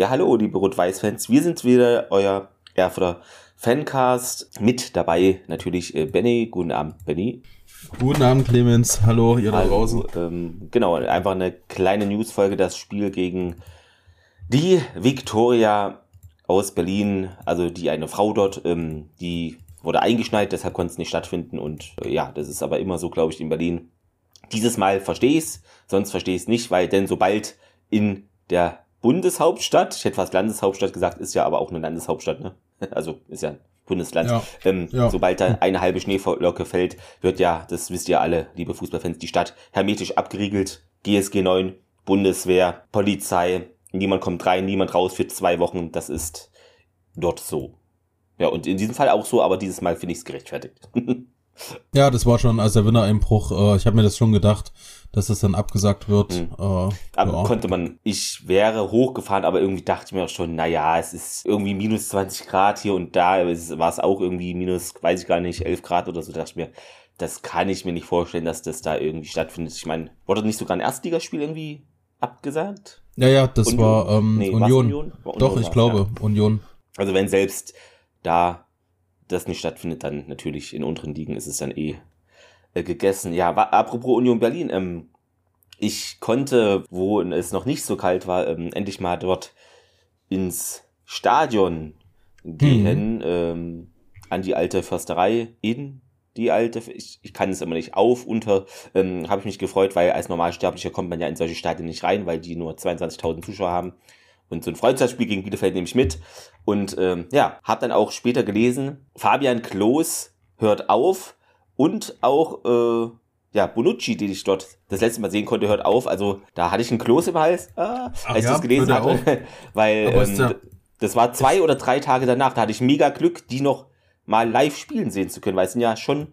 Ja, hallo, liebe Rot-Weiß-Fans. Wir sind wieder euer Erfurter Fancast. Mit dabei natürlich äh, Benny. Guten Abend, Benny. Guten Abend, Clemens. Hallo, ihr da draußen. Ähm, genau, einfach eine kleine Newsfolge. Das Spiel gegen die Viktoria aus Berlin, also die eine Frau dort, ähm, die wurde eingeschneit, deshalb konnte es nicht stattfinden. Und äh, ja, das ist aber immer so, glaube ich, in Berlin. Dieses Mal verstehe ich es, sonst verstehe ich es nicht, weil denn sobald in der Bundeshauptstadt, ich hätte fast Landeshauptstadt gesagt, ist ja aber auch eine Landeshauptstadt, ne? Also ist ja ein Bundesland. Ja, ähm, ja. Sobald da eine halbe Schneelocke fällt, wird ja, das wisst ihr alle, liebe Fußballfans, die Stadt hermetisch abgeriegelt. GSG 9, Bundeswehr, Polizei, niemand kommt rein, niemand raus für zwei Wochen. Das ist dort so. Ja, und in diesem Fall auch so, aber dieses Mal finde ich es gerechtfertigt. ja, das war schon als der Wintereinbruch. Äh, ich habe mir das schon gedacht dass es dann abgesagt wird. Mhm. Äh, aber ja. konnte man, ich wäre hochgefahren, aber irgendwie dachte ich mir auch schon, naja, es ist irgendwie minus 20 Grad hier und da war es auch irgendwie minus, weiß ich gar nicht, 11 Grad oder so, da dachte ich mir, das kann ich mir nicht vorstellen, dass das da irgendwie stattfindet. Ich meine, wurde nicht sogar ein Erstligaspiel irgendwie abgesagt? Ja, ja, das Union? war ähm, nee, Union. Union? War Doch, ich glaube, ja. Union. Also wenn selbst da das nicht stattfindet, dann natürlich in unteren Ligen ist es dann eh äh, gegessen. Ja, war, apropos Union Berlin, ähm, ich konnte, wo es noch nicht so kalt war, ähm, endlich mal dort ins Stadion gehen, mhm. ähm, an die alte Försterei in die alte, ich, ich kann es immer nicht auf, unter, ähm, habe ich mich gefreut, weil als Normalsterblicher kommt man ja in solche Stadien nicht rein, weil die nur 22.000 Zuschauer haben. Und so ein Freundschaftsspiel gegen Bielefeld nehme ich mit. Und ähm, ja, habe dann auch später gelesen, Fabian Klos hört auf und auch äh, ja, Bonucci, den ich dort das letzte Mal sehen konnte, hört auf. Also da hatte ich einen Kloß im Hals, ah, als ich ja, das gelesen hatte. Weil ähm, das war zwei oder drei Tage danach. Da hatte ich mega Glück, die noch mal live spielen sehen zu können, weil es sind ja schon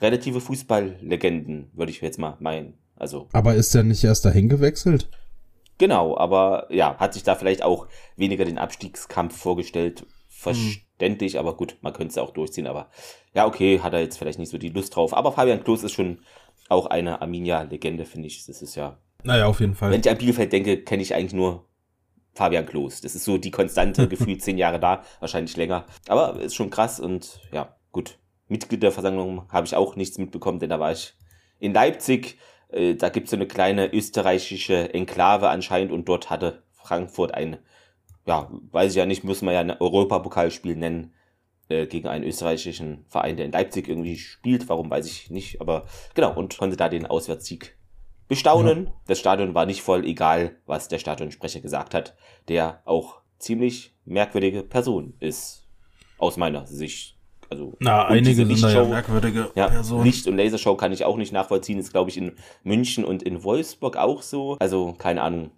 relative Fußballlegenden, würde ich jetzt mal meinen. Also. Aber ist der nicht erst dahin gewechselt? Genau, aber ja, hat sich da vielleicht auch weniger den Abstiegskampf vorgestellt. Verständlich, aber gut, man könnte es auch durchziehen, aber ja, okay, hat er jetzt vielleicht nicht so die Lust drauf. Aber Fabian Klos ist schon auch eine Arminia-Legende, finde ich. Das ist ja. Naja, auf jeden Fall. Wenn ich an Bielefeld denke, kenne ich eigentlich nur Fabian Klos. Das ist so die konstante, gefühlt zehn Jahre da, wahrscheinlich länger. Aber ist schon krass und ja, gut. Mitglied der Versammlung habe ich auch nichts mitbekommen, denn da war ich in Leipzig. Äh, da gibt es so eine kleine österreichische Enklave anscheinend und dort hatte Frankfurt ein ja, weiß ich ja nicht, müssen wir ja ein Europapokalspiel nennen äh, gegen einen österreichischen Verein, der in Leipzig irgendwie spielt. Warum weiß ich nicht, aber genau, und konnte da den Auswärtssieg bestaunen. Ja. Das Stadion war nicht voll, egal was der Stadionsprecher gesagt hat, der auch ziemlich merkwürdige Person ist, aus meiner Sicht. Also, Na, einige sind ja merkwürdige ja, Personen. Licht- und Lasershow kann ich auch nicht nachvollziehen. Ist, glaube ich, in München und in Wolfsburg auch so. Also, keine Ahnung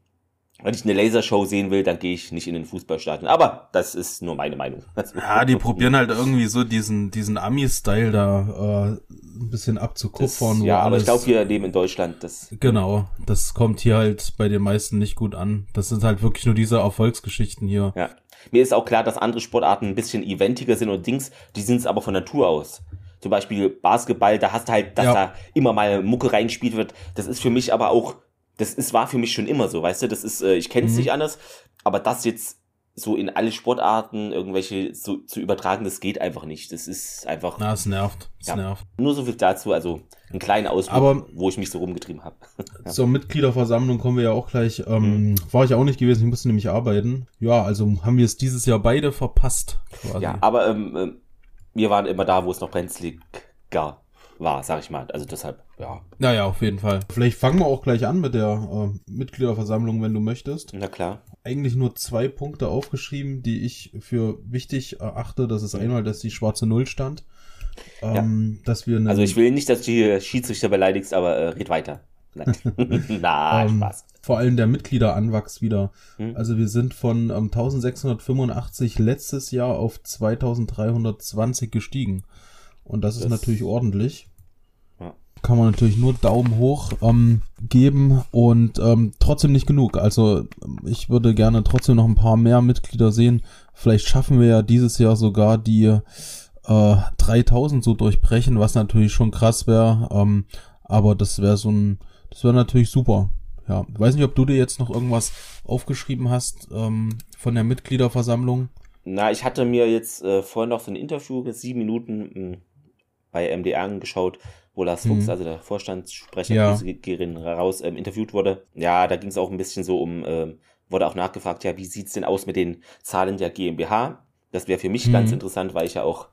wenn ich eine Lasershow sehen will, dann gehe ich nicht in den Fußballstadion. Aber das ist nur meine Meinung. Ja, die probieren halt irgendwie so diesen, diesen Ami-Style da äh, ein bisschen abzukuppern. ja, aber ich glaube, wir leben in Deutschland. Das genau, das kommt hier halt bei den meisten nicht gut an. Das sind halt wirklich nur diese Erfolgsgeschichten hier. Ja. Mir ist auch klar, dass andere Sportarten ein bisschen eventiger sind und Dings, die sind es aber von Natur aus. Zum Beispiel Basketball, da hast du halt, dass ja. da immer mal Mucke reingespielt wird. Das ist für mich aber auch das ist, war für mich schon immer so, weißt du, das ist, äh, ich kenne es mhm. nicht anders, aber das jetzt so in alle Sportarten irgendwelche so zu übertragen, das geht einfach nicht. Das ist einfach. Na, es nervt. Es ja. nervt. Nur so viel dazu, also einen kleinen Ausflug, Aber wo ich mich so rumgetrieben habe. ja. Zur Mitgliederversammlung kommen wir ja auch gleich. Ähm, mhm. War ich auch nicht gewesen, ich musste nämlich arbeiten. Ja, also haben wir es dieses Jahr beide verpasst. Quasi. Ja, aber ähm, ähm wir waren immer da, wo es noch brenzlig gab war, sag ich mal. Also deshalb, ja. Naja, auf jeden Fall. Vielleicht fangen wir auch gleich an mit der äh, Mitgliederversammlung, wenn du möchtest. Na klar. Eigentlich nur zwei Punkte aufgeschrieben, die ich für wichtig erachte. Das ist einmal, dass die schwarze Null stand. Ähm, ja. dass wir also ich will nicht, dass du die Schiedsrichter beleidigst, aber äh, red weiter. Na, ähm, Spaß. Vor allem der Mitgliederanwachs wieder. Hm. Also wir sind von ähm, 1685 letztes Jahr auf 2320 gestiegen. Und das, das ist natürlich ordentlich. Kann man natürlich nur Daumen hoch ähm, geben und ähm, trotzdem nicht genug. Also ich würde gerne trotzdem noch ein paar mehr Mitglieder sehen. Vielleicht schaffen wir ja dieses Jahr sogar die äh, 3000 so durchbrechen, was natürlich schon krass wäre. Ähm, aber das wäre so ein, das wäre natürlich super. ja, weiß nicht, ob du dir jetzt noch irgendwas aufgeschrieben hast ähm, von der Mitgliederversammlung. Na, ich hatte mir jetzt äh, vorhin noch so ein Interview, sieben Minuten hm, bei MDR angeschaut, wo Lars Fuchs, mhm. also der Vorstandssprecher, ja. raus ähm, interviewt wurde. Ja, da ging es auch ein bisschen so um, ähm, wurde auch nachgefragt, ja, wie sieht's denn aus mit den Zahlen der GmbH? Das wäre für mich mhm. ganz interessant, weil ich ja auch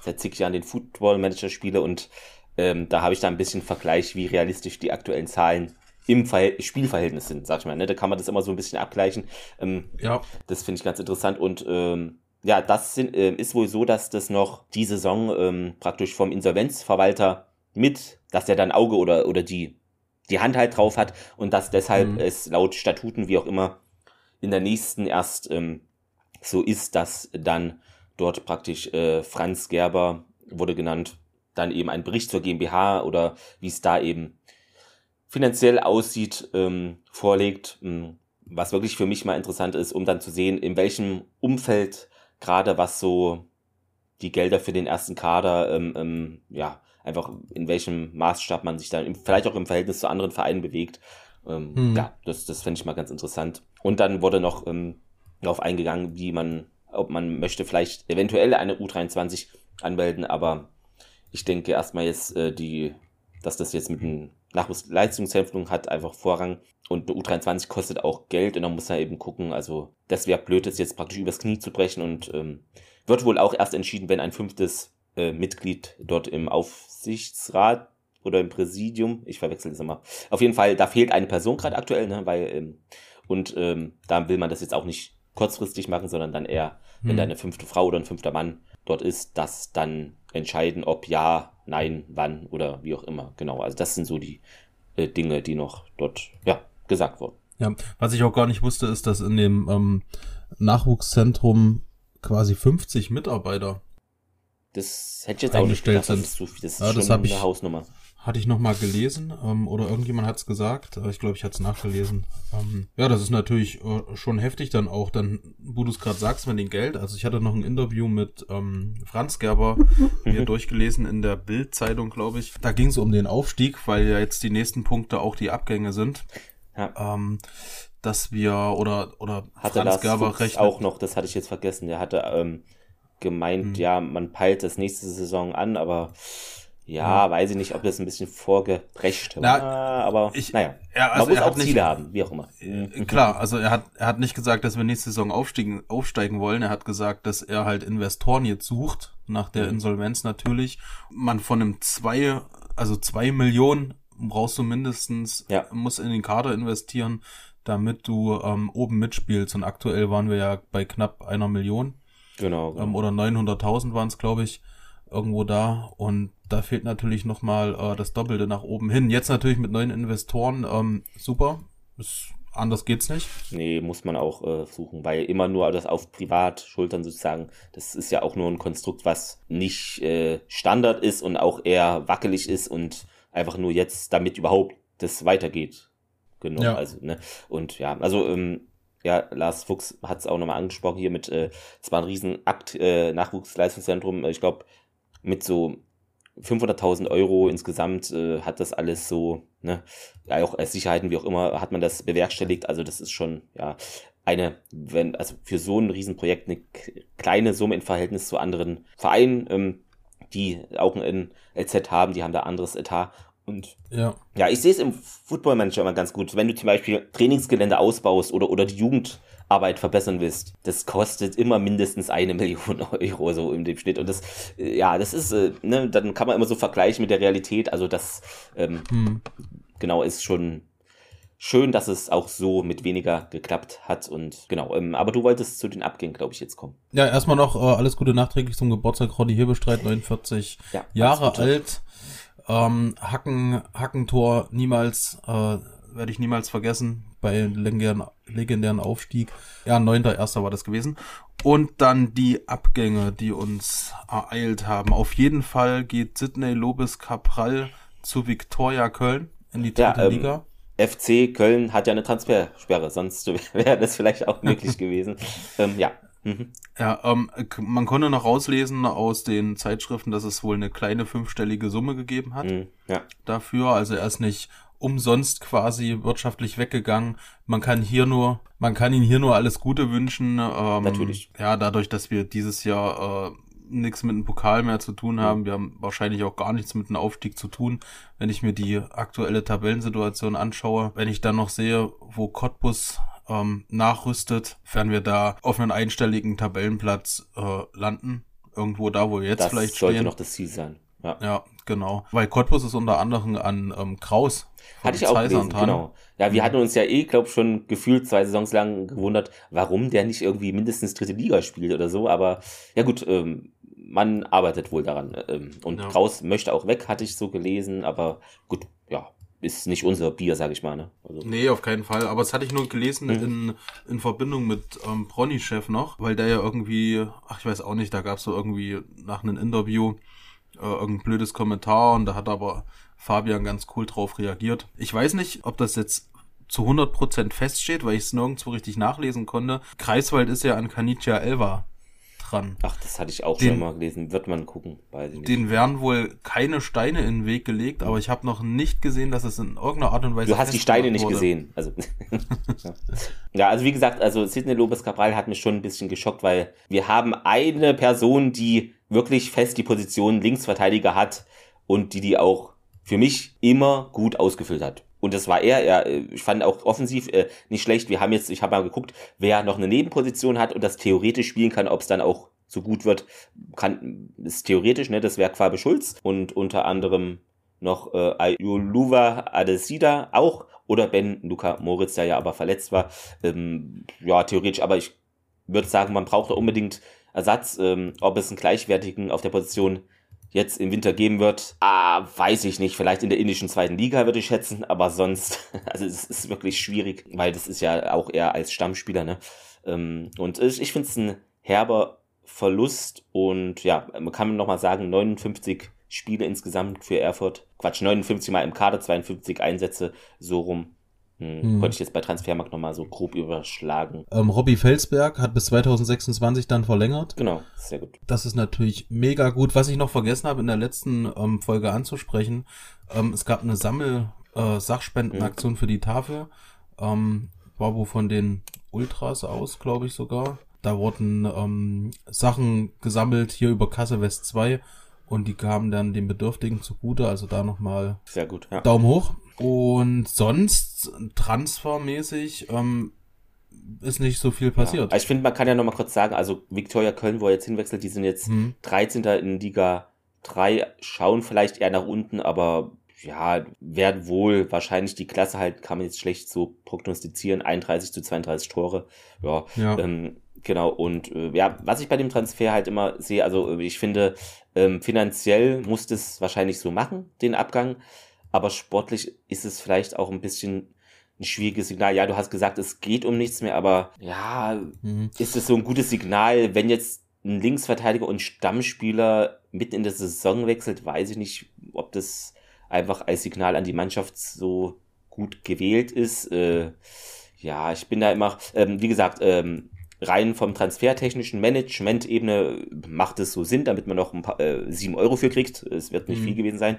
seit zig Jahren den Football Manager spiele und ähm, da habe ich da ein bisschen Vergleich, wie realistisch die aktuellen Zahlen im Verhält Spielverhältnis sind, sag ich mal. Ne? Da kann man das immer so ein bisschen abgleichen. Ähm, ja. Das finde ich ganz interessant und ähm, ja, das sind, äh, ist wohl so, dass das noch die Saison ähm, praktisch vom Insolvenzverwalter mit, dass der dann Auge oder, oder die, die Hand halt drauf hat und dass deshalb mhm. es laut Statuten, wie auch immer, in der nächsten erst ähm, so ist, dass dann dort praktisch äh, Franz Gerber wurde genannt, dann eben ein Bericht zur GmbH oder wie es da eben finanziell aussieht, ähm, vorlegt, ähm, was wirklich für mich mal interessant ist, um dann zu sehen, in welchem Umfeld gerade was so die Gelder für den ersten Kader, ähm, ähm, ja, einfach in welchem Maßstab man sich dann im, vielleicht auch im Verhältnis zu anderen Vereinen bewegt. Ähm, hm. Ja, das, das fände ich mal ganz interessant. Und dann wurde noch ähm, darauf eingegangen, wie man, ob man möchte vielleicht eventuell eine U23 anmelden, aber ich denke erstmal jetzt äh, die, dass das jetzt mit einem Nachwuchsleistungshilfung hat einfach Vorrang und eine U23 kostet auch Geld und dann muss man eben gucken, also das wäre blöd, das jetzt praktisch übers Knie zu brechen und ähm, wird wohl auch erst entschieden, wenn ein fünftes äh, Mitglied dort im Aufsichtsrat oder im Präsidium, ich verwechsel das immer. Auf jeden Fall, da fehlt eine Person gerade aktuell, ne, weil ähm, und ähm, da will man das jetzt auch nicht kurzfristig machen, sondern dann eher, hm. wenn da eine fünfte Frau oder ein fünfter Mann dort ist, das dann entscheiden, ob ja, nein, wann oder wie auch immer. Genau, also das sind so die äh, Dinge, die noch dort ja gesagt wurden. Ja, was ich auch gar nicht wusste, ist, dass in dem ähm, Nachwuchszentrum quasi 50 Mitarbeiter das hätte ich jetzt auch nicht gedacht, sind. Das ist, so viel. Das ist ja, das schon eine ich, Hausnummer. Hatte ich nochmal gelesen ähm, oder irgendjemand hat es gesagt. Äh, ich glaube, ich hatte es nachgelesen. Ähm, ja, das ist natürlich äh, schon heftig dann auch, dann, wo du es gerade sagst, mit dem Geld. Also ich hatte noch ein Interview mit ähm, Franz Gerber mir durchgelesen in der Bild-Zeitung, glaube ich. Da ging es um den Aufstieg, weil ja jetzt die nächsten Punkte auch die Abgänge sind. Ja. Ähm, dass wir oder oder hatte Franz Gerber recht auch noch, das hatte ich jetzt vergessen. Der hatte ähm, gemeint, mhm. ja, man peilt das nächste Saison an, aber ja, ja, weiß ich nicht, ob das ein bisschen vorgeprescht war, aber ich, naja, ja, also man muss auch Ziele nicht, haben, wie auch immer. Äh, klar, also er hat, er hat nicht gesagt, dass wir nächste Saison aufsteigen, aufsteigen wollen, er hat gesagt, dass er halt Investoren jetzt sucht, nach der mhm. Insolvenz natürlich. Man von einem zwei, also zwei Millionen brauchst du mindestens, ja. muss in den Kader investieren, damit du ähm, oben mitspielst und aktuell waren wir ja bei knapp einer Million. Genau. genau. Ähm, oder 900.000 waren es, glaube ich, irgendwo da. Und da fehlt natürlich nochmal äh, das Doppelte nach oben hin. Jetzt natürlich mit neuen Investoren, ähm, super. Ist, anders geht's nicht. Nee, muss man auch äh, suchen, weil immer nur das auf Privatschultern sozusagen, das ist ja auch nur ein Konstrukt, was nicht äh, Standard ist und auch eher wackelig ist und einfach nur jetzt, damit überhaupt das weitergeht. Genau, ja. also, ne? Und ja, also ähm, ja, Lars Fuchs hat es auch nochmal angesprochen hier mit, äh, es war ein Riesenakt, äh, Nachwuchsleistungszentrum, ich glaube, mit so 500.000 Euro insgesamt äh, hat das alles so, ne, ja, auch als Sicherheiten, wie auch immer, hat man das bewerkstelligt. Also das ist schon, ja, eine, wenn, also für so ein Riesenprojekt eine kleine Summe im Verhältnis zu anderen Vereinen, ähm, die auch ein LZ haben, die haben da anderes Etat und ja, ja ich sehe es im Football Manager immer ganz gut. Wenn du zum Beispiel Trainingsgelände ausbaust oder, oder die Jugendarbeit verbessern willst, das kostet immer mindestens eine Million Euro so im dem Schnitt. Und das, äh, ja, das ist, äh, ne, dann kann man immer so vergleichen mit der Realität. Also das, ähm, hm. genau, ist schon schön, dass es auch so mit weniger geklappt hat. Und genau, ähm, aber du wolltest zu den Abgängen, glaube ich, jetzt kommen. Ja, erstmal noch äh, alles Gute nachträglich zum Geburtstag. Roddy Hebestreit, 49 ja, Jahre alt. Ähm, Hacken, Hackentor niemals, äh, werde ich niemals vergessen, bei legendären, legendären Aufstieg. Ja, neunter, erster war das gewesen. Und dann die Abgänge, die uns ereilt haben. Auf jeden Fall geht Sidney Lobes Capral zu Viktoria Köln in die dritte ja, ähm, Liga. FC Köln hat ja eine Transfersperre, sonst wäre das vielleicht auch möglich gewesen. Ähm, ja, Mhm. Ja, ähm, man konnte noch rauslesen aus den Zeitschriften, dass es wohl eine kleine fünfstellige Summe gegeben hat. Mhm, ja. Dafür, also er ist nicht umsonst quasi wirtschaftlich weggegangen. Man kann hier nur, man kann ihnen hier nur alles Gute wünschen. Ähm, Natürlich. Ja, dadurch, dass wir dieses Jahr äh, nichts mit dem Pokal mehr zu tun haben. Wir haben wahrscheinlich auch gar nichts mit dem Aufstieg zu tun, wenn ich mir die aktuelle Tabellensituation anschaue. Wenn ich dann noch sehe, wo Cottbus ähm, nachrüstet, werden wir da auf einen einstelligen Tabellenplatz äh, landen. Irgendwo da, wo wir jetzt das vielleicht stehen. Das sollte noch das Ziel sein. Ja. ja, genau. Weil Cottbus ist unter anderem an ähm, Kraus. Hatte ich auch gelesen, genau. Ja, wir hatten uns ja eh, glaube schon gefühlt zwei Saisons lang gewundert, warum der nicht irgendwie mindestens dritte Liga spielt oder so. Aber ja gut, ähm, man arbeitet wohl daran. Ähm, und ja. Kraus möchte auch weg, hatte ich so gelesen. Aber gut, ja, ist nicht unser Bier, sage ich mal. Ne? Also. Nee, auf keinen Fall. Aber das hatte ich nur gelesen mhm. in, in Verbindung mit ähm, Bronny-Chef noch, weil der ja irgendwie, ach ich weiß auch nicht, da gab es so irgendwie nach einem Interview äh, irgendein blödes Kommentar und da hat aber Fabian ganz cool drauf reagiert. Ich weiß nicht, ob das jetzt zu 100% feststeht, weil ich es nirgendwo richtig nachlesen konnte. Kreiswald ist ja an Kanitia Elva dran. Ach, das hatte ich auch den, schon mal gelesen. Wird man gucken. Weiß ich nicht. Den werden wohl keine Steine in den Weg gelegt, aber ich habe noch nicht gesehen, dass es in irgendeiner Art und Weise. Du hast die Steine nicht wurde. gesehen. Also, ja, also wie gesagt, also Sidney Lopez Cabral hat mich schon ein bisschen geschockt, weil wir haben eine Person, die wirklich fest die Position Linksverteidiger hat und die die auch für mich immer gut ausgefüllt hat. Und das war er. er ich fand auch offensiv äh, nicht schlecht. Wir haben jetzt, ich habe mal geguckt, wer noch eine Nebenposition hat und das theoretisch spielen kann, ob es dann auch so gut wird, kann, ist theoretisch, ne, das wäre Quabe Schulz und unter anderem noch äh, Ayuluva Adesida auch oder Ben Luca Moritz, der ja aber verletzt war. Ähm, ja, theoretisch, aber ich würde sagen, man braucht da unbedingt Ersatz. Ähm, ob es einen gleichwertigen auf der Position jetzt im Winter geben wird, ah, weiß ich nicht. Vielleicht in der indischen zweiten Liga würde ich schätzen, aber sonst, also es ist wirklich schwierig, weil das ist ja auch eher als Stammspieler, ne? Ähm, und ich, ich finde es ein herber Verlust und ja, man kann nochmal sagen, 59 Spiele insgesamt für Erfurt. Quatsch, 59 mal im Kader, 52 Einsätze, so rum. Hm, hm. Konnte ich jetzt bei Transfermarkt nochmal so grob überschlagen. Ähm, Robbie Felsberg hat bis 2026 dann verlängert. Genau, sehr gut. Das ist natürlich mega gut. Was ich noch vergessen habe in der letzten ähm, Folge anzusprechen, ähm, es gab eine Sammel-Sachspendenaktion äh, für die Tafel. Ähm, war wo von den Ultras aus, glaube ich sogar. Da wurden ähm, Sachen gesammelt hier über Kasse West 2 und die kamen dann den Bedürftigen zugute. Also da nochmal Sehr gut, ja. Daumen hoch. Und sonst, transfermäßig, ähm, ist nicht so viel passiert. Ja. Ich finde, man kann ja noch mal kurz sagen, also Viktoria Köln, wo er jetzt hinwechselt, die sind jetzt hm. 13. in Liga 3, schauen vielleicht eher nach unten, aber ja, werden wohl wahrscheinlich die Klasse halt, kann man jetzt schlecht so prognostizieren, 31 zu 32 Tore. Ja, ja. Ähm, genau. Und äh, ja, was ich bei dem Transfer halt immer sehe, also ich finde, ähm, finanziell muss das wahrscheinlich so machen, den Abgang aber sportlich ist es vielleicht auch ein bisschen ein schwieriges Signal. Ja, du hast gesagt, es geht um nichts mehr, aber ja, mhm. ist es so ein gutes Signal, wenn jetzt ein Linksverteidiger und Stammspieler mitten in der Saison wechselt, weiß ich nicht, ob das einfach als Signal an die Mannschaft so gut gewählt ist. Äh, ja, ich bin da immer, ähm, wie gesagt, ähm, rein vom transfertechnischen Management-Ebene macht es so Sinn, damit man noch ein paar äh, 7 Euro für kriegt. Es wird nicht mhm. viel gewesen sein.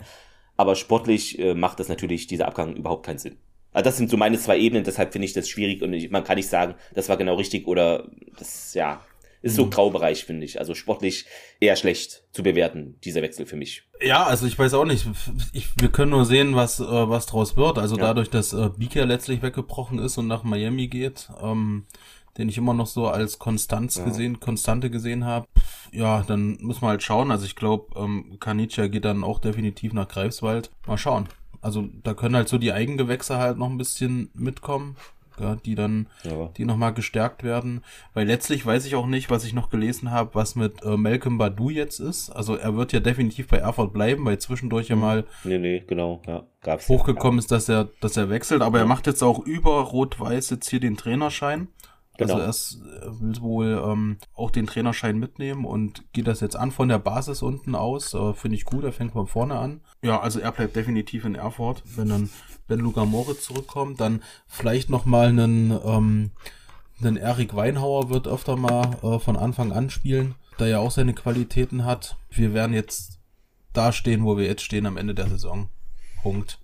Aber sportlich äh, macht das natürlich dieser Abgang überhaupt keinen Sinn. Also das sind so meine zwei Ebenen, deshalb finde ich das schwierig und ich, man kann nicht sagen, das war genau richtig oder das, ja, ist so mhm. Graubereich, finde ich. Also sportlich eher schlecht zu bewerten, dieser Wechsel für mich. Ja, also ich weiß auch nicht. Ich, wir können nur sehen, was, äh, was draus wird. Also ja. dadurch, dass äh, Bika letztlich weggebrochen ist und nach Miami geht, ähm, den ich immer noch so als Konstanz ja. gesehen, Konstante gesehen habe. Ja, dann muss man halt schauen. Also ich glaube, ähm, Kanicia geht dann auch definitiv nach Greifswald. Mal schauen. Also da können halt so die Eigengewächse halt noch ein bisschen mitkommen. Ja, die dann, ja. die nochmal gestärkt werden. Weil letztlich weiß ich auch nicht, was ich noch gelesen habe, was mit äh, Malcolm Badu jetzt ist. Also er wird ja definitiv bei Erfurt bleiben, weil zwischendurch ja hm. mal nee, nee, genau, ja, gab's hochgekommen ja. ist, dass er, dass er wechselt. Aber er macht jetzt auch über Rot-Weiß jetzt hier den Trainerschein. Also genau. Also er will wohl ähm, auch den Trainerschein mitnehmen und geht das jetzt an von der Basis unten aus. Äh, Finde ich gut, er fängt von vorne an. Ja, also er bleibt definitiv in Erfurt. Wenn dann Ben Luca Moritz zurückkommt, dann vielleicht nochmal einen, ähm, einen Erik Weinhauer wird öfter mal äh, von Anfang an spielen, da er auch seine Qualitäten hat. Wir werden jetzt da stehen, wo wir jetzt stehen am Ende der Saison. Punkt.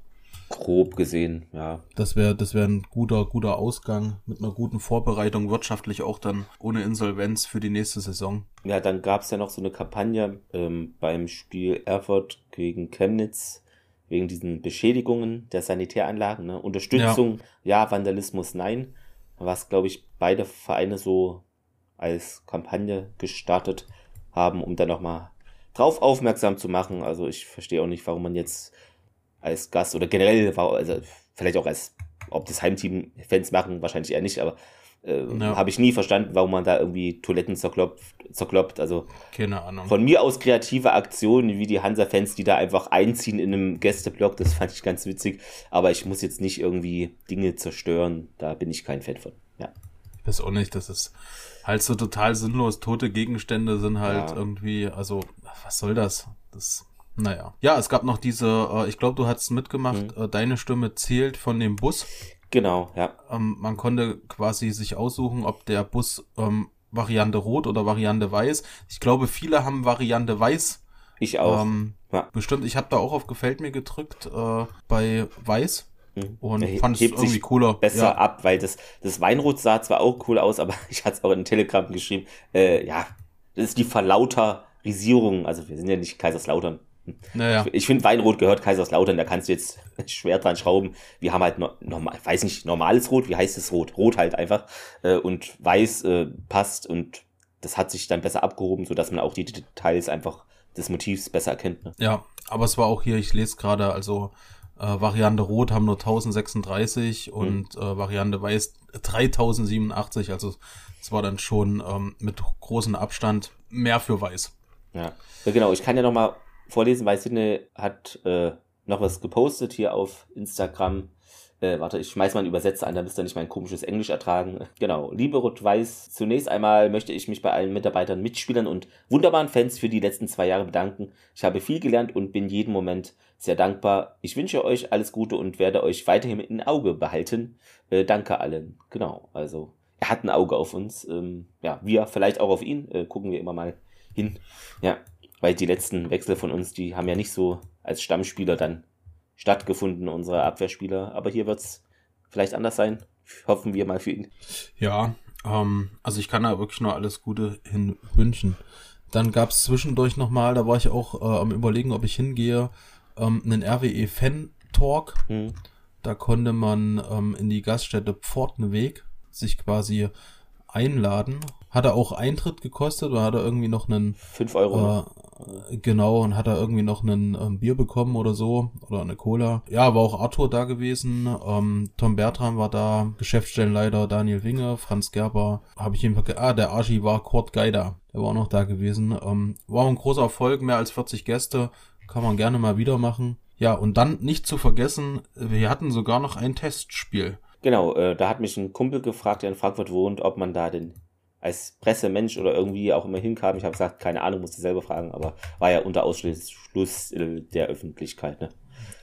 Grob gesehen, ja. Das wäre das wäre ein guter, guter Ausgang mit einer guten Vorbereitung, wirtschaftlich auch dann ohne Insolvenz für die nächste Saison. Ja, dann gab es ja noch so eine Kampagne ähm, beim Spiel Erfurt gegen Chemnitz wegen diesen Beschädigungen der Sanitäranlagen. Ne? Unterstützung, ja. ja, Vandalismus, nein. Was, glaube ich, beide Vereine so als Kampagne gestartet haben, um dann nochmal drauf aufmerksam zu machen. Also ich verstehe auch nicht, warum man jetzt als Gast oder generell, also vielleicht auch als, ob das Heimteam Fans machen, wahrscheinlich eher nicht, aber äh, ja. habe ich nie verstanden, warum man da irgendwie Toiletten zerklopft. zerkloppt. Also keine Ahnung. Von mir aus kreative Aktionen wie die Hansa-Fans, die da einfach einziehen in einem Gästeblock, das fand ich ganz witzig. Aber ich muss jetzt nicht irgendwie Dinge zerstören. Da bin ich kein Fan von. Ja. Ich weiß auch nicht, das ist halt so total sinnlos. Tote Gegenstände sind halt ja. irgendwie, also was soll das? Das naja. Ja, es gab noch diese, äh, ich glaube, du hast mitgemacht, mhm. äh, deine Stimme zählt von dem Bus. Genau, ja. Ähm, man konnte quasi sich aussuchen, ob der Bus ähm, Variante Rot oder Variante Weiß. Ich glaube, viele haben Variante Weiß. Ich auch. Ähm, ja. Bestimmt, ich habe da auch auf Gefällt mir gedrückt äh, bei Weiß. Mhm. Und er fand es irgendwie cooler. Besser ja. ab, weil das, das Weinrot sah zwar auch cool aus, aber ich hatte es auch in Telegram geschrieben. Äh, ja, das ist die Verlauterisierung. Also wir sind ja nicht Kaiserslautern. Naja. Ich, ich finde, Weinrot gehört Kaiserslautern, da kannst du jetzt schwer dran schrauben. Wir haben halt, no, normal, weiß nicht, normales Rot, wie heißt es Rot? Rot halt einfach. Äh, und Weiß äh, passt und das hat sich dann besser abgehoben, sodass man auch die Details einfach des Motivs besser erkennt. Ne? Ja, aber es war auch hier, ich lese gerade, also äh, Variante Rot haben nur 1036 mhm. und äh, Variante Weiß 3087, also es war dann schon ähm, mit großem Abstand mehr für Weiß. Ja. ja, genau. Ich kann ja noch mal vorlesen, weil Sidney hat äh, noch was gepostet hier auf Instagram. Äh, warte, ich schmeiß mal einen Übersetzer an, da müsst ihr nicht mein komisches Englisch ertragen. Genau. Liebe Rot-Weiß, zunächst einmal möchte ich mich bei allen Mitarbeitern, Mitspielern und wunderbaren Fans für die letzten zwei Jahre bedanken. Ich habe viel gelernt und bin jeden Moment sehr dankbar. Ich wünsche euch alles Gute und werde euch weiterhin im Auge behalten. Äh, danke allen. Genau, also er hat ein Auge auf uns. Ähm, ja, wir vielleicht auch auf ihn. Äh, gucken wir immer mal hin. Ja, weil die letzten Wechsel von uns, die haben ja nicht so als Stammspieler dann stattgefunden, unsere Abwehrspieler. Aber hier wird es vielleicht anders sein. Hoffen wir mal für ihn. Ja, ähm, also ich kann da wirklich nur alles Gute hin wünschen. Dann gab es zwischendurch nochmal, da war ich auch äh, am überlegen, ob ich hingehe, ähm, einen RWE-Fan-Talk. Hm. Da konnte man ähm, in die Gaststätte Pfortenweg sich quasi einladen. Hat er auch Eintritt gekostet oder hat er irgendwie noch einen 5 Euro. Äh, Genau, und hat er irgendwie noch ein ähm, Bier bekommen oder so, oder eine Cola. Ja, war auch Arthur da gewesen, ähm, Tom Bertram war da, Geschäftsstellenleiter Daniel Winge, Franz Gerber, habe ich jedenfalls, ah, der Archie war Kurt Geider, der war auch noch da gewesen. Ähm, war ein großer Erfolg, mehr als 40 Gäste, kann man gerne mal wieder machen. Ja, und dann nicht zu vergessen, wir hatten sogar noch ein Testspiel. Genau, äh, da hat mich ein Kumpel gefragt, der in Frankfurt wohnt, ob man da den als Pressemensch oder irgendwie auch immer hinkam. Ich habe gesagt, keine Ahnung, musste selber fragen, aber war ja unter Ausschluss äh, der Öffentlichkeit. Ne?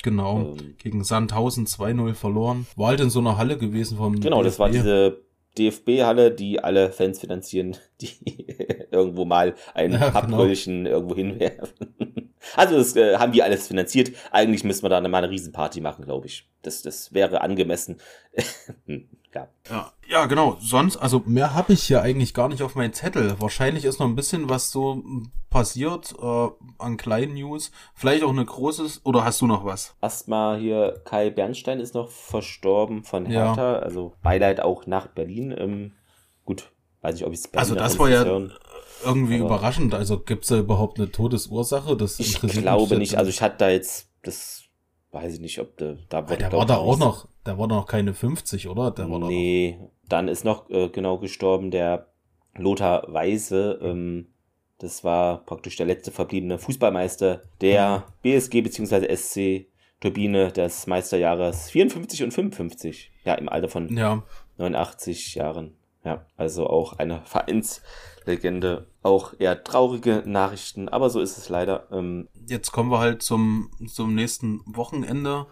Genau, ähm, gegen Sandhausen 2-0 verloren. War halt in so einer Halle gewesen vom Genau, DFB. das war diese DFB-Halle, die alle Fans finanzieren, die irgendwo mal ein ja, Pappbröllchen genau. irgendwo hinwerfen. Also das äh, haben die alles finanziert. Eigentlich müssen wir da mal eine Riesenparty machen, glaube ich. Das, das wäre angemessen. ja. ja. Ja, genau. Sonst, also mehr habe ich hier eigentlich gar nicht auf meinem Zettel. Wahrscheinlich ist noch ein bisschen was so passiert äh, an kleinen News. Vielleicht auch eine großes. Oder hast du noch was? Erstmal hier, Kai Bernstein ist noch verstorben von Hertha. Ja. Also Beileid auch nach Berlin. Ähm, gut, weiß ich, ob ich es Also das war ja hören. irgendwie Aber überraschend. Also gibt es da überhaupt eine Todesursache? Das ich glaube nicht. Also ich hatte da jetzt das weiß ich nicht, ob der da wird. Der war da auch noch, der war da noch keine 50, oder? Der war nee, dann ist noch äh, genau gestorben der Lothar Weise. Ähm, das war praktisch der letzte verbliebene Fußballmeister der BSG bzw. SC Turbine des Meisterjahres 54 und 55. Ja, im Alter von ja. 89 Jahren. Ja, also auch eine Vereinslegende. Auch eher traurige Nachrichten, aber so ist es leider. Ähm, Jetzt kommen wir halt zum, zum nächsten Wochenende.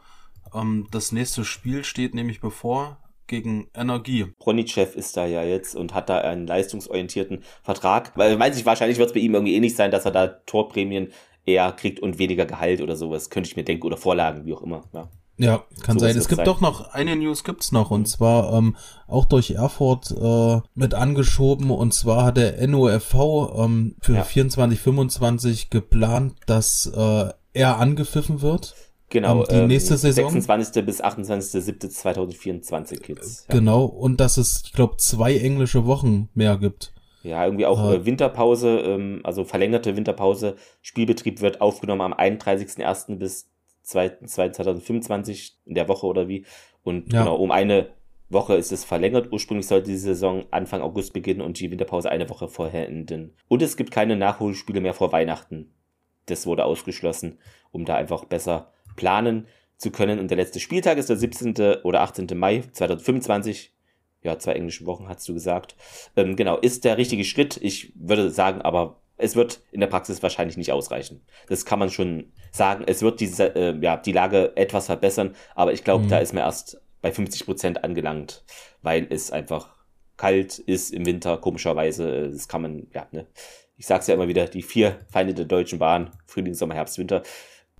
Ähm, das nächste Spiel steht nämlich bevor gegen Energie. Bronichev ist da ja jetzt und hat da einen leistungsorientierten Vertrag. Weil, weiß ich, wahrscheinlich wird es bei ihm irgendwie ähnlich sein, dass er da Torprämien eher kriegt und weniger Gehalt oder sowas. Könnte ich mir denken. Oder Vorlagen, wie auch immer. Ja. Ja, kann so sein. Es gibt sein. doch noch, eine News gibt's noch, und zwar ähm, auch durch Erfurt äh, mit angeschoben, und zwar hat der NOFV ähm, für ja. 24, 25 geplant, dass äh, er angepfiffen wird. Genau, ähm, die ähm, nächste Saison. 26. bis 28.07.2024 Kids. Ja. Genau, und dass es, ich glaube, zwei englische Wochen mehr gibt. Ja, irgendwie auch äh, Winterpause, ähm, also verlängerte Winterpause. Spielbetrieb wird aufgenommen am 31.01. bis 2025 in der Woche oder wie. Und ja. genau, um eine Woche ist es verlängert. Ursprünglich sollte die Saison Anfang August beginnen und die Winterpause eine Woche vorher enden. Und es gibt keine Nachholspiele mehr vor Weihnachten. Das wurde ausgeschlossen, um da einfach besser planen zu können. Und der letzte Spieltag ist der 17. oder 18. Mai 2025. Ja, zwei englische Wochen hast du gesagt. Ähm, genau, ist der richtige Schritt. Ich würde sagen, aber es wird in der Praxis wahrscheinlich nicht ausreichen. Das kann man schon sagen. Es wird diese, äh, ja, die Lage etwas verbessern, aber ich glaube, mhm. da ist man erst bei 50 Prozent angelangt, weil es einfach kalt ist im Winter, komischerweise. Das kann man, ja, ne. Ich sag's ja immer wieder, die vier Feinde der Deutschen Bahn, Frühling, Sommer, Herbst, Winter.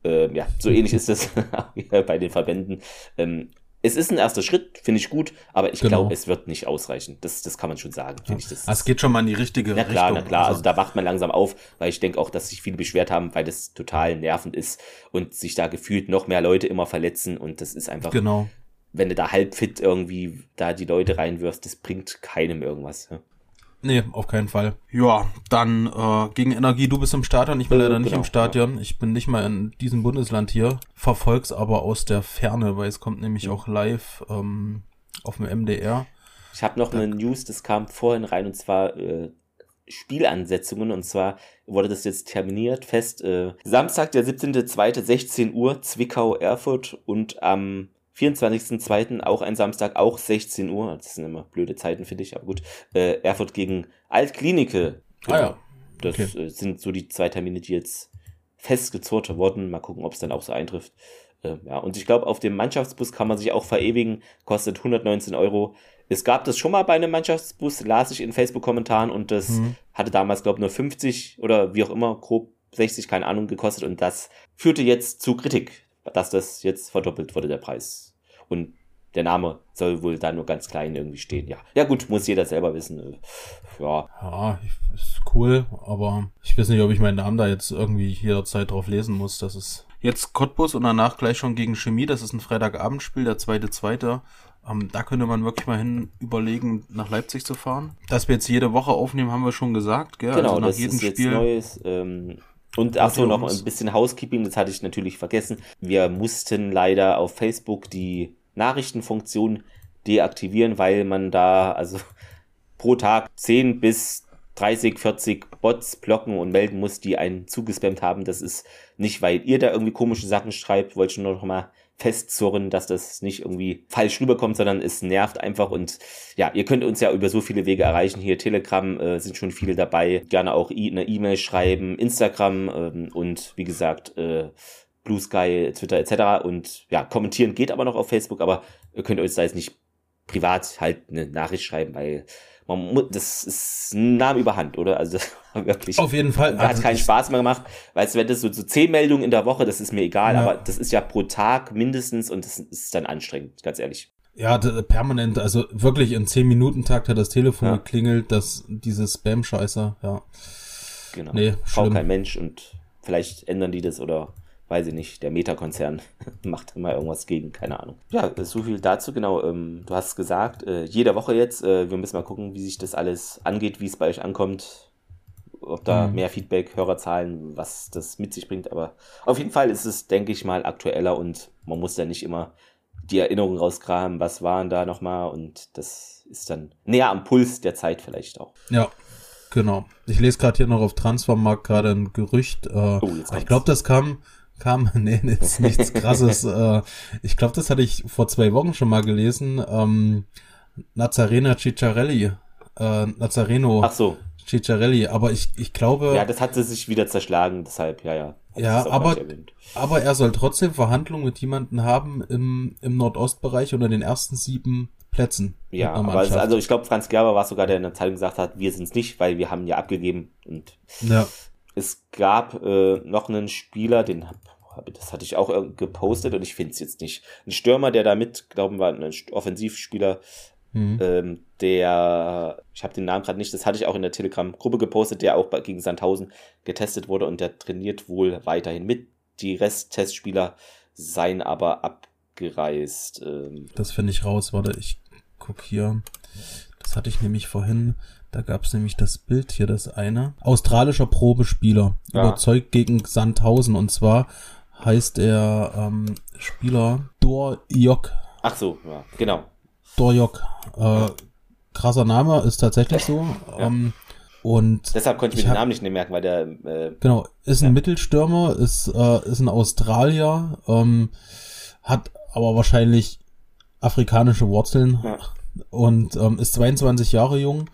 Ähm, ja, so ähnlich ist es bei den Verbänden. Ähm, es ist ein erster Schritt, finde ich gut, aber ich genau. glaube, es wird nicht ausreichen. Das, das kann man schon sagen, finde ich. Das, ah, es geht schon mal in die richtige Richtung. Na klar, na klar. Also, also da wacht man langsam auf, weil ich denke auch, dass sich viele beschwert haben, weil das total nervend ist und sich da gefühlt noch mehr Leute immer verletzen und das ist einfach. Genau. Wenn du da halb fit irgendwie da die Leute reinwirfst, das bringt keinem irgendwas. Ja. Nee, auf keinen Fall. Ja, dann äh, gegen Energie, du bist im Stadion, ich bin äh, leider nicht genau, im Stadion. Ja. Ich bin nicht mal in diesem Bundesland hier, verfolg's aber aus der Ferne, weil es kommt nämlich auch live ähm, auf dem MDR. Ich habe noch da, eine News, das kam vorhin rein und zwar äh, Spielansetzungen und zwar wurde das jetzt terminiert fest. Äh, Samstag, der 17.02. 16 Uhr, Zwickau, Erfurt und am 24.02. auch ein Samstag, auch 16 Uhr. Das sind immer blöde Zeiten, finde ich, aber gut. Äh, Erfurt gegen Altklinike. Genau. Ah ja. Das okay. Äh, sind so die zwei Termine, die jetzt festgezurrt wurden. Mal gucken, ob es dann auch so eintrifft. Äh, ja, und ich glaube, auf dem Mannschaftsbus kann man sich auch verewigen. Kostet 119 Euro. Es gab das schon mal bei einem Mannschaftsbus, las ich in Facebook-Kommentaren und das mhm. hatte damals, glaube ich, nur 50 oder wie auch immer, grob 60, keine Ahnung, gekostet und das führte jetzt zu Kritik, dass das jetzt verdoppelt wurde, der Preis. Und der Name soll wohl da nur ganz klein irgendwie stehen. Ja, ja gut, muss jeder selber wissen. Äh, ja. Ja, ist cool, aber ich weiß nicht, ob ich meinen Namen da jetzt irgendwie jederzeit drauf lesen muss. Das ist jetzt Cottbus und danach gleich schon gegen Chemie. Das ist ein Freitagabendspiel, der zweite, zweite. Ähm, da könnte man wirklich mal hin überlegen, nach Leipzig zu fahren. Dass wir jetzt jede Woche aufnehmen, haben wir schon gesagt, gell? Genau, also nach das jedem ist jetzt Spiel. Neues. Ähm und achso, noch ein bisschen Housekeeping, das hatte ich natürlich vergessen. Wir mussten leider auf Facebook die Nachrichtenfunktion deaktivieren, weil man da also pro Tag 10 bis 30, 40 Bots blocken und melden muss, die einen zugespammt haben. Das ist nicht, weil ihr da irgendwie komische Sachen schreibt, wollte ich nur noch mal festzurren, dass das nicht irgendwie falsch rüberkommt, sondern es nervt einfach und ja, ihr könnt uns ja über so viele Wege erreichen. Hier Telegram äh, sind schon viele dabei, gerne auch eine E-Mail schreiben, Instagram ähm, und wie gesagt, äh, Blue Sky, Twitter etc. Und ja, kommentieren geht aber noch auf Facebook, aber ihr könnt euch da jetzt nicht privat halt eine Nachricht schreiben, weil man muss, das ist ein Name überhand, oder? Also wirklich. Auf jeden Fall. Hat also keinen Spaß mehr gemacht. Weißt du, wenn das so, so zehn Meldungen in der Woche, das ist mir egal, ja. aber das ist ja pro Tag mindestens und das ist dann anstrengend, ganz ehrlich. Ja, permanent, also wirklich in zehn Minuten Takt hat das Telefon ja. geklingelt, dass diese Spam-Scheiße, ja. Genau. Nee, Braucht kein Mensch und vielleicht ändern die das oder weiß ich nicht, der Meta-Konzern macht immer irgendwas gegen, keine Ahnung. Ja, so viel dazu, genau. Ähm, du hast gesagt, äh, jede Woche jetzt, äh, wir müssen mal gucken, wie sich das alles angeht, wie es bei euch ankommt, ob da mhm. mehr Feedback, Hörerzahlen, was das mit sich bringt. Aber auf jeden Fall ist es, denke ich mal, aktueller und man muss ja nicht immer die Erinnerung rauskramen, was waren da nochmal und das ist dann näher am Puls der Zeit vielleicht auch. Ja, genau. Ich lese gerade hier noch auf Transfermarkt gerade ein Gerücht. Äh, oh, ich glaube, das kam kam, nee, ist nichts krasses. äh, ich glaube, das hatte ich vor zwei Wochen schon mal gelesen. Ähm, Nazarena Cicciarelli. Äh, Nazareno. Ach so. Cicciarelli, aber ich, ich glaube. Ja, das hatte sich wieder zerschlagen, deshalb, ja, ja. Ja, aber, aber er soll trotzdem Verhandlungen mit jemanden haben im, im Nordostbereich unter den ersten sieben Plätzen. Ja, aber es, also ich glaube, Franz Gerber war sogar, der in der Zeitung gesagt hat, wir sind es nicht, weil wir haben ja abgegeben und ja. Es gab äh, noch einen Spieler, den das hatte ich auch gepostet und ich finde es jetzt nicht. Ein Stürmer, der da mit, glauben wir, ein Offensivspieler, mhm. ähm, der, ich habe den Namen gerade nicht, das hatte ich auch in der Telegram-Gruppe gepostet, der auch gegen Sandhausen getestet wurde und der trainiert wohl weiterhin mit. Die Rest-Testspieler seien aber abgereist. Ähm. Das finde ich raus, warte, ich guck hier. Das hatte ich nämlich vorhin. Da gab es nämlich das Bild hier, das eine. Australischer Probespieler. Ja. Überzeugt gegen Sandhausen. Und zwar heißt er ähm, Spieler Dor Jok. Ach so, ja, genau. Dor Jok. Äh, krasser Name, ist tatsächlich so. Ja. Ähm, und Deshalb konnte ich mir den Namen nicht mehr merken, weil der. Äh, genau, ist ein ja. Mittelstürmer, ist, äh, ist ein Australier, ähm, hat aber wahrscheinlich afrikanische Wurzeln ja. und ähm, ist 22 Jahre jung.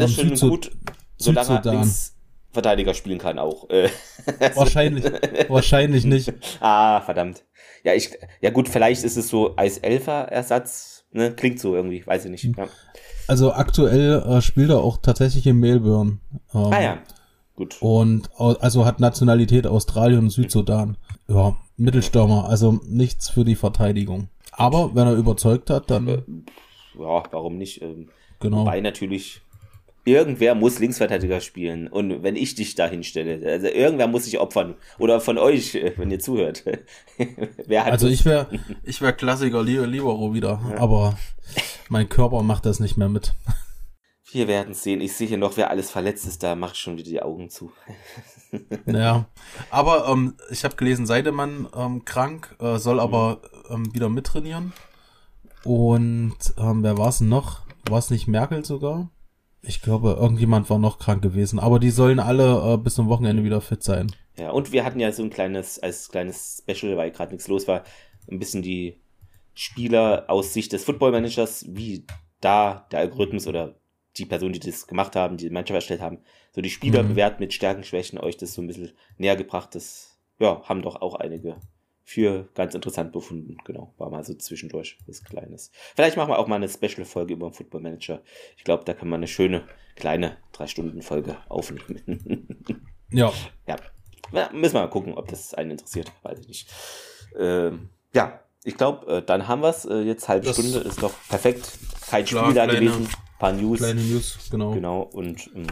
Alles schön und gut, solange er Linksverteidiger spielen kann auch. Äh, wahrscheinlich, wahrscheinlich nicht. Ah, verdammt. Ja, ich, ja gut, vielleicht ist es so als Elfer-Ersatz, ne? Klingt so irgendwie, weiß ich nicht. Ja. Also aktuell äh, spielt er auch tatsächlich in Melbourne. Ähm, ah ja, gut. Und also hat Nationalität Australien und Südsudan. Ja, Mittelstürmer, also nichts für die Verteidigung. Aber wenn er überzeugt hat, dann. Äh, ja, warum nicht? Ähm, genau. Wobei natürlich irgendwer muss Linksverteidiger spielen. Und wenn ich dich da hinstelle, also irgendwer muss sich opfern. Oder von euch, wenn ihr zuhört. also ich wäre ich wär Klassiker Libero wieder, ja. aber mein Körper macht das nicht mehr mit. Wir werden sehen. Ich sehe hier noch, wer alles verletzt ist, da macht schon wieder die Augen zu. ja, aber ähm, ich habe gelesen, Seidemann ähm, krank, äh, soll aber ähm, wieder mittrainieren. Und ähm, wer war es noch? War es nicht Merkel sogar? Ich glaube, irgendjemand war noch krank gewesen, aber die sollen alle äh, bis zum Wochenende wieder fit sein. Ja, und wir hatten ja so ein kleines, als kleines Special, weil gerade nichts los war, ein bisschen die Spieler aus Sicht des Football-Managers, wie da der Algorithmus oder die Personen, die das gemacht haben, die die Mannschaft erstellt haben, so die Spieler mhm. bewerten mit Stärken, Schwächen, euch das so ein bisschen näher gebracht. Das, ja, haben doch auch einige für ganz interessant befunden. Genau, war mal so zwischendurch was Kleines. Vielleicht machen wir auch mal eine Special-Folge über den Football Manager. Ich glaube, da kann man eine schöne kleine drei Stunden Folge aufnehmen. ja. Ja. ja. Müssen wir mal gucken, ob das einen interessiert. Weiß ich nicht. Ähm, ja, ich glaube, äh, dann haben wir es. Äh, jetzt halbe das Stunde ist doch perfekt. Kein klar, Spiel da kleine, gewesen. Paar News. Kleine News, genau. Genau. Und ähm,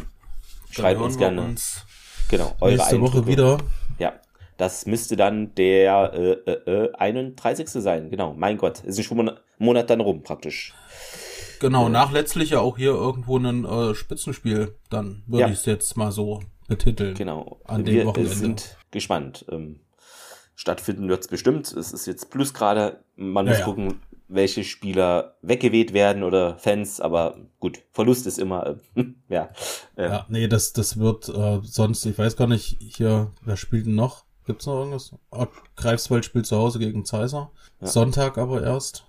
schreibt uns gerne. Uns genau, eure nächste Eindrücke. Woche wieder. Ja, das müsste dann der äh, äh, 31. Äh, sein. Genau, mein Gott. Ist ein Monat, Monat dann rum praktisch. Genau, äh, nach letztlich ja auch hier irgendwo ein äh, Spitzenspiel. Dann würde ja. ich es jetzt mal so betiteln. Genau. An dem Wir Wochenende. sind gespannt. Ähm, stattfinden wird es bestimmt. Es ist jetzt plus gerade. Man muss ja, gucken, ja. welche Spieler weggeweht werden oder Fans. Aber gut, Verlust ist immer, äh, ja. Äh, ja, nee, das, das wird äh, sonst, ich weiß gar nicht, hier, wer spielt denn noch? Gibt's noch irgendwas? Oh, Greifswald spielt zu Hause gegen Zeiser. Ja. Sonntag aber erst.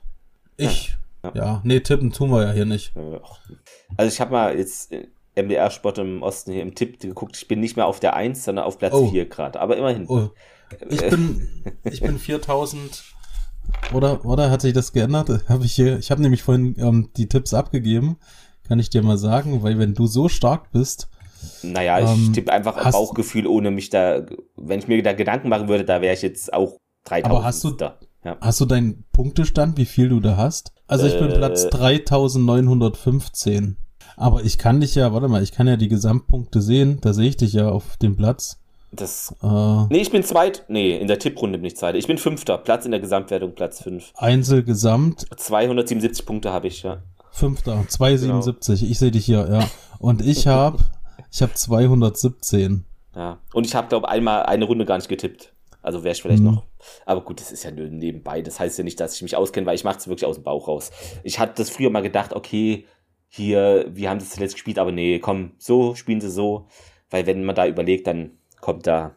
Ich. Ja. ja. nee, tippen tun wir ja hier nicht. Also ich habe mal jetzt MDR-Sport im Osten hier im Tipp geguckt. Ich bin nicht mehr auf der 1, sondern auf Platz oh. 4 gerade. Aber immerhin. Oh. Ich bin, ich bin 4000. Oder, oder hat sich das geändert? Habe ich hier, ich habe nämlich vorhin ähm, die Tipps abgegeben. Kann ich dir mal sagen, weil wenn du so stark bist, naja, ich ähm, tippe einfach hast, Bauchgefühl, ohne mich da, wenn ich mir da Gedanken machen würde, da wäre ich jetzt auch 3000. Aber hast du, da. Ja. Hast du deinen Punktestand, wie viel du da hast? Also ich bin äh, Platz 3915. Aber ich kann dich ja, warte mal, ich kann ja die Gesamtpunkte sehen. Da sehe ich dich ja auf dem Platz. Das. Äh, nee, ich bin zweit. Nee, in der Tipprunde bin ich zweit. Ich bin fünfter. Platz in der Gesamtwertung, Platz fünf. Einzelgesamt. 277 Punkte habe ich, ja. Fünfter, 277. Genau. Ich sehe dich hier, ja. Und ich habe Ich habe 217. Ja. Und ich habe, glaube einmal eine Runde gar nicht getippt. Also wäre ich vielleicht mhm. noch. Aber gut, das ist ja nur nebenbei. Das heißt ja nicht, dass ich mich auskenne, weil ich mache es wirklich aus dem Bauch raus. Ich hatte das früher mal gedacht, okay, hier, wir haben das zuletzt gespielt, aber nee, komm, so spielen sie so. Weil wenn man da überlegt, dann kommt da,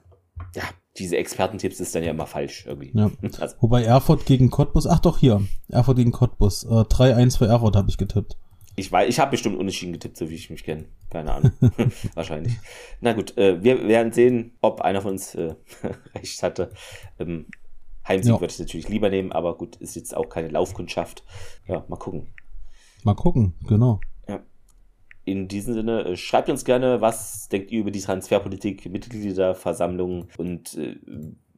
ja, diese Expertentipps ist dann ja immer falsch irgendwie. Ja. Also. Wobei Erfurt gegen Cottbus, ach doch hier, Erfurt gegen Cottbus, äh, 3-1 für Erfurt habe ich getippt. Ich weiß, ich habe bestimmt unentschieden getippt, so wie ich mich kenne. Keine Ahnung. Wahrscheinlich. Na gut, äh, wir werden sehen, ob einer von uns äh, recht hatte. Ähm, Heimsieg ja. würde ich natürlich lieber nehmen, aber gut, ist jetzt auch keine Laufkundschaft. Ja, mal gucken. Mal gucken, genau. Ja. In diesem Sinne, äh, schreibt uns gerne, was denkt ihr über die Transferpolitik, Mitgliederversammlung und äh,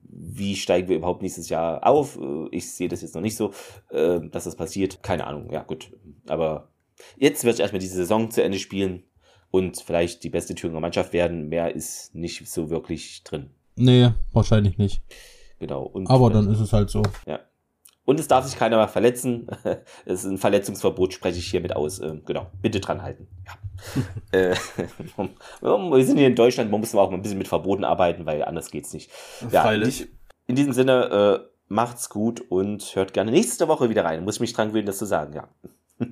wie steigen wir überhaupt nächstes Jahr auf? Äh, ich sehe das jetzt noch nicht so, äh, dass das passiert. Keine Ahnung, ja gut. Aber jetzt ich erstmal diese Saison zu Ende spielen und vielleicht die beste Thüringer Mannschaft werden. Mehr ist nicht so wirklich drin. Nee, wahrscheinlich nicht. Genau. Und Aber dann ist es halt so. Ja. Und es darf sich keiner mehr verletzen. Es ist ein Verletzungsverbot, spreche ich hiermit aus. Ähm, genau. Bitte dran halten. Ja. äh, wir sind hier in Deutschland, man muss auch mal ein bisschen mit Verboten arbeiten, weil anders geht's nicht. Ja, Freilich. In diesem Sinne, äh, macht's gut und hört gerne nächste Woche wieder rein. Muss ich mich dran gewöhnen, das zu sagen, ja.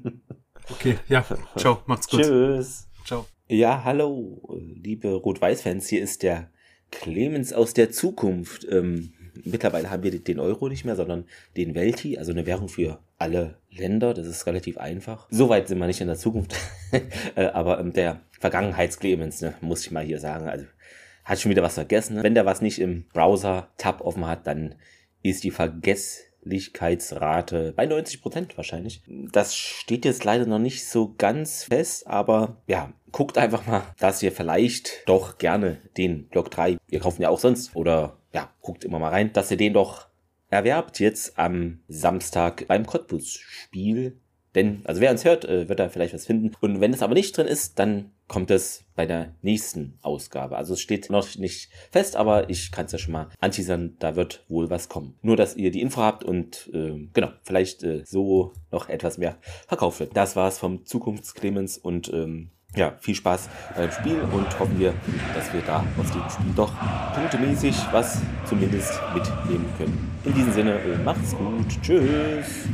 okay, ja. Ciao, macht's gut. Tschüss. Ciao. Ja, hallo, liebe Rot-Weiß-Fans. Hier ist der Clemens aus der Zukunft. Ähm, mittlerweile haben wir den Euro nicht mehr, sondern den Welti, also eine Währung für alle Länder. Das ist relativ einfach. Soweit sind wir nicht in der Zukunft. Äh, aber ähm, der Vergangenheits-Clemens, ne, muss ich mal hier sagen. Also hat schon wieder was vergessen. Ne? Wenn der was nicht im Browser-Tab offen hat, dann ist die Vergesslichkeitsrate bei 90 Prozent wahrscheinlich. Das steht jetzt leider noch nicht so ganz fest, aber ja, guckt einfach mal, dass ihr vielleicht doch gerne den Block 3, wir kaufen ja auch sonst, oder ja, guckt immer mal rein, dass ihr den doch erwerbt jetzt am Samstag beim Cottbus-Spiel denn, also wer uns hört, äh, wird da vielleicht was finden. Und wenn es aber nicht drin ist, dann kommt es bei der nächsten Ausgabe. Also es steht noch nicht fest, aber ich kann es ja schon mal anteasern, da wird wohl was kommen. Nur, dass ihr die Info habt und äh, genau, vielleicht äh, so noch etwas mehr verkauft wird. Das war's vom Zukunftsclemens und ähm, ja, viel Spaß beim Spiel und hoffen wir, dass wir da aus dem Spiel doch punktemäßig was zumindest mitnehmen können. In diesem Sinne, äh, macht's gut. Tschüss.